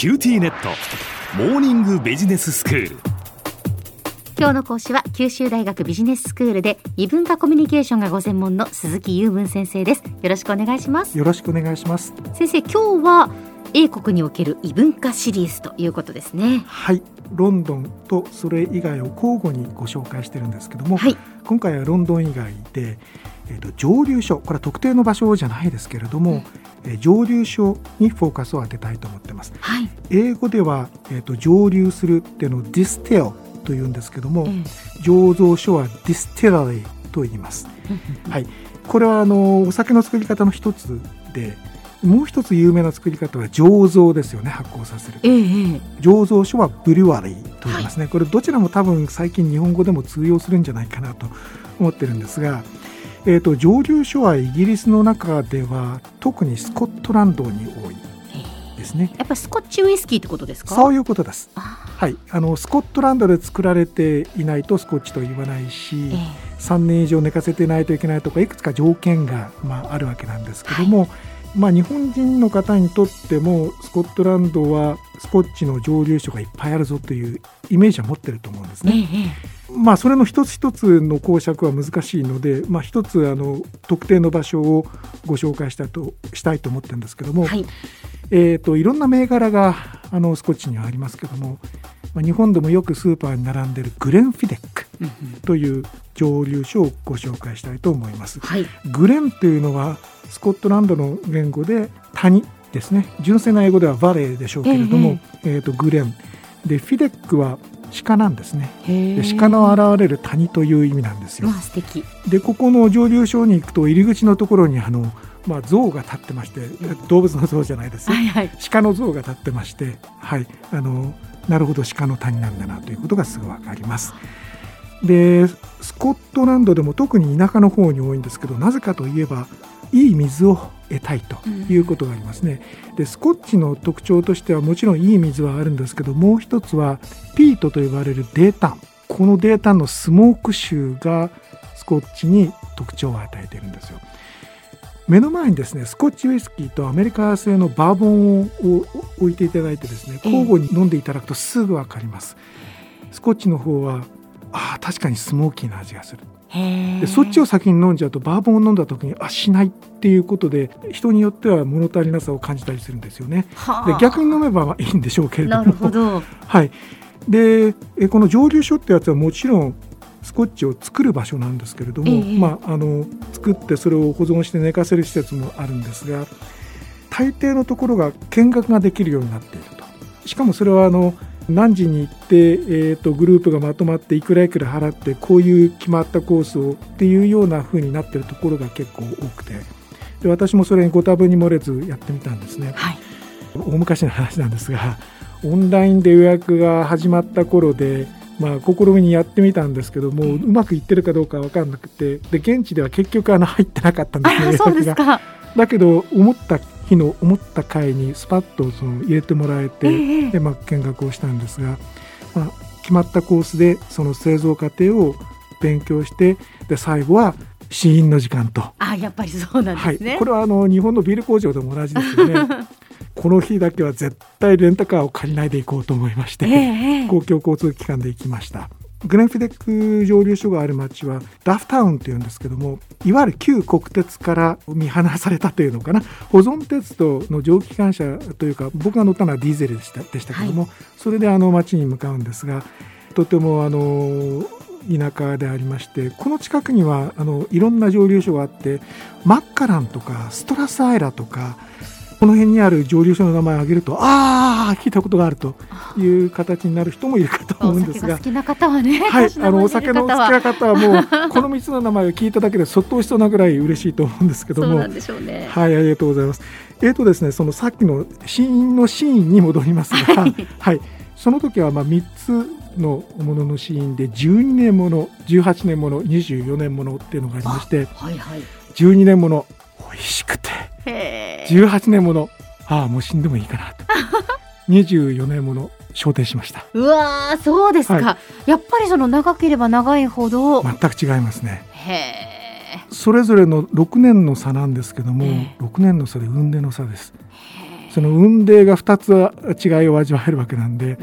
QTnet。モーニングビジネススクール。今日の講師は九州大学ビジネススクールで異文化コミュニケーションがご専門の鈴木雄文先生です。よろしくお願いします。よろしくお願いします。先生今日は英国における異文化シリーズということですね。はい。ロンドンとそれ以外を交互にご紹介してるんですけども、はい、今回はロンドン以外で、えーと、蒸留所これは特定の場所じゃないですけれども、うん、えー、蒸留所にフォーカスを当てたいと思ってます、はい、英語では、えーと、蒸留するっていうのを distill というんですけども、うん、蒸留所は distillery と言います、はい、これはあのお酒の作り方の一つでもう一つ有名な作り方は醸造ですよね発酵させる、え醸造所は brewery と言いますね、はい、これどちらも多分最近日本語でも通用するんじゃないかなと思ってるんですが、えーと、蒸留所はイギリスの中では特にスコットランドに多いですね。やっぱスコッチウイスキーってことですか？そういうことです。はい。あのスコットランドで作られていないとスコッチと言わないし、えー、3年以上寝かせてないといけないとかいくつか条件が、まあ、あるわけなんですけども、はい。まあ、日本人の方にとってもスコットランドはスコッチの蒸留所がいっぱいあるぞというイメージは持ってると思うんですね。えまあ、それの一つ一つの講釈は難しいので、まあ、一つあの特定の場所をご紹介したとしたいと思ってるんですけども、はい、えーと、いろんな銘柄があのスコッチにはありますけども、まあ、日本でもよくスーパーに並んでるグレンフィデックという蒸留所をご紹介したいと思います。はい、グレンというのはスコットランドの言語で谷ですね。純正な英語ではバレーでしょうけれども、えー、えーとグレン。でフィデックは鹿なんですね。で鹿の現れる谷という意味なんですよ。素敵。でここの蒸留所に行くと入り口のところにあの、まあ、像が立ってまして動物の像じゃないです、はいはい、鹿の像が立ってまして、はい、あのなるほど鹿の谷なんだなということがすぐ分かります。でスコットランドでも特に田舎の方に多いんですけどなぜかといえばいい水を得たいということがありますね。でスコッチの特徴としてはもちろんいい水はあるんですけどもう一つはピートと呼ばれるデータンこのデータンのスモーク臭がスコッチに特徴を与えているんですよ。目の前にですねスコッチウイスキーとアメリカ製のバーボンを置いていただいてですね交互に飲んでいただくとすぐ分かります。スコッチの方はあ確かにスモーキーな味がするでそっちを先に飲んじゃうとバーボンを飲んだ時にあしないっていうことで人によっては物足りなさを感じたりするんですよね。で逆に飲めばいいんでしょうけれども。はい、でこの蒸留所ってやつはもちろんスコッチを作る場所なんですけれども、えー、まあ、あの作ってそれを保存して寝かせる施設もあるんですが大抵のところが見学ができるようになっていると。しかもそれはあの何時に行って、えーと、グループがまとまっていくらいくら払ってこういう決まったコースをっていうような風になってるところが結構多くて。で私もそれにご多分に漏れずやってみたんですね、はい、大昔の話なんですがオンラインで予約が始まった頃でまあ、試みにやってみたんですけども、うまくいってるかどうか分かんなくてで現地では結局あの入ってなかったんですねそうですか。だけど思った日の思った回にスパッとその入れてもらえて、えー、でまあ、見学をしたんですが、まあ、決まったコースでその製造過程を勉強してで最後は試飲の時間と。あやっぱりそうなんですね、はい、これはあの日本のビール工場でも同じですよね。この日だけは絶対レンタカーを借りないで行こうと思いまして、えー、公共交通機関で行きましたグレンフィデック蒸留所がある町はダフタウンというんですけどもいわゆる旧国鉄から見放されたというのかな。保存鉄道の蒸気機関車というか僕が乗ったのはディーゼルでしたでしたけども、はい、それであの町に向かうんですがとてもあの田舎でありましてこの近くにはあのいろんな蒸留所があってマッカランとかストラスアイラとかこの辺にある蒸留所の名前を挙げるとああ聞いたことがあるという形になる人もいるかと思うんですが。好きな方はね、はい、あのお酒の好きな方はもうこの3つの名前を聞いただけでそっとしそうなぐらい嬉しいと思うんですけども、ね、はいありがとうございます。えーとですねそのさっきの死因のシーンに戻りますが、はい、はい、その時はまあ3つのもののシーンで12年もの18年もの24年ものっていうのがありまして、はいはい、12年もの美味しくて18年もの。ああもう死んでもいいかなと。24年もの昇天しました。うわそうですか、はい、やっぱりその長ければ長いほど。全く違いますね。それぞれの6年の差なんですけども、6年の差で運命の差です。その雲泥が2つ違いを味わえるわけなんで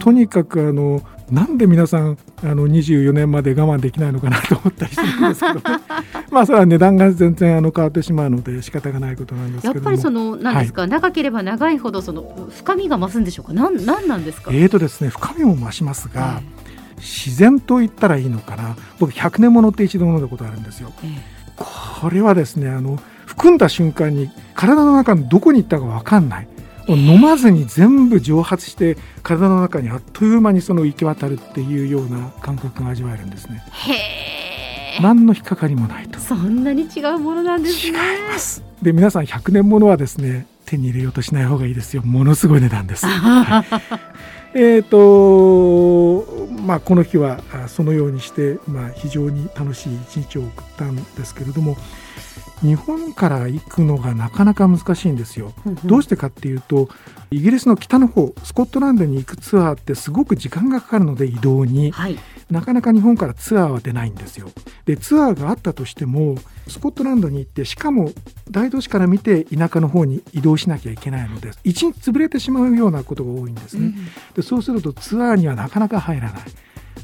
とにかくあのなんで皆さんあの24年まで我慢できないのかなと思ったりするんですけど、ね、まあそれは値段が全然あの変わってしまうので仕方がないことなんですけどやっぱりその何ですか、はい、長ければ長いほどその深みが増すんでしょうか？なんなんなんですか？えーとですね深みも増しますが、はい、自然と言ったらいいのかな。僕100年ものって一度飲んだことあるんですよ。えー、これはですねあの含んだ瞬間に体の中のどこに行ったか分かんない。飲まずに全部蒸発して体の中にあっという間にその行き渡るっていうような感覚が味わえるんですね。へ何の引っかかりもないと。そんなに違うものなんですね。違います。で皆さん100年ものはですね手に入れようとしない方がいいですよ。ものすごい値段です。はい、えっとまあこの日はそのようにしてまあ非常に楽しい一日を送ったんですけれども。日本から行くのがなかなか難しいんですよ。どうしてかっていうとイギリスの北の方スコットランドに行くツアーってすごく時間がかかるので移動に、はい、なかなか日本からツアーは出ないんですよ。でツアーがあったとしてもスコットランドに行ってしかも大都市から見て田舎の方に移動しなきゃいけないので一日潰れてしまうようなことが多いんですね。うん、でそうするとツアーにはなかなか入らない。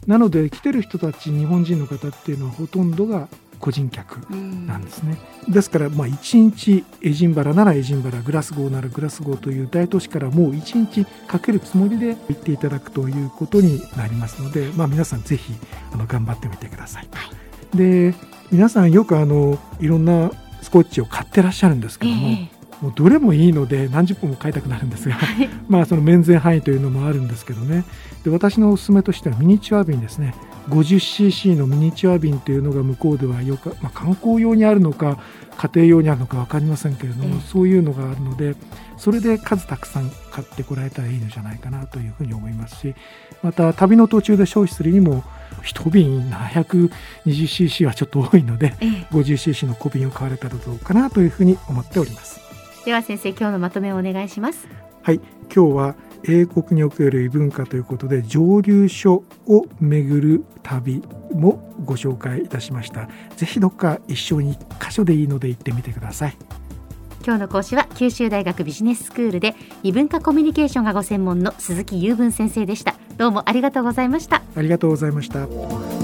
なので来てる人たち日本人の方っていうのはほとんどが個人客なんですね、うん、ですからまあ1日エジンバラならエジンバラグラスゴーならグラスゴーという大都市からもう1日かけるつもりで行っていただくということになりますので、まあ、皆さんぜひあの頑張ってみてください。はい、で皆さんよくあのいろんなスコッチを買ってらっしゃるんですけども、えーもうどれもいいので何十本も買いたくなるんですが、はい、まあその免税範囲というのもあるんですけどね。で私のおすすめとしてはミニチュア瓶ですね。50cc のミニチュア瓶というのが向こうではよく、まあ、観光用にあるのか家庭用にあるのか分かりませんけれども、そういうのがあるのでそれで数たくさん買ってこられたらいいのじゃないかなというふうに思いますしまた旅の途中で消費するにも1瓶 720cc はちょっと多いので、50cc の小瓶を買われたらどうかなというふうに思っておりますでは先生今日のまとめをお願いします。はい。今日は英国における異文化ということで蒸留所を巡る旅もご紹介いたしました。ぜひどっか一緒に1箇所でいいので行ってみてください。今日の講師は九州大学ビジネススクールで異文化コミュニケーションがご専門の鈴木雄文先生でした。どうもありがとうございました。ありがとうございました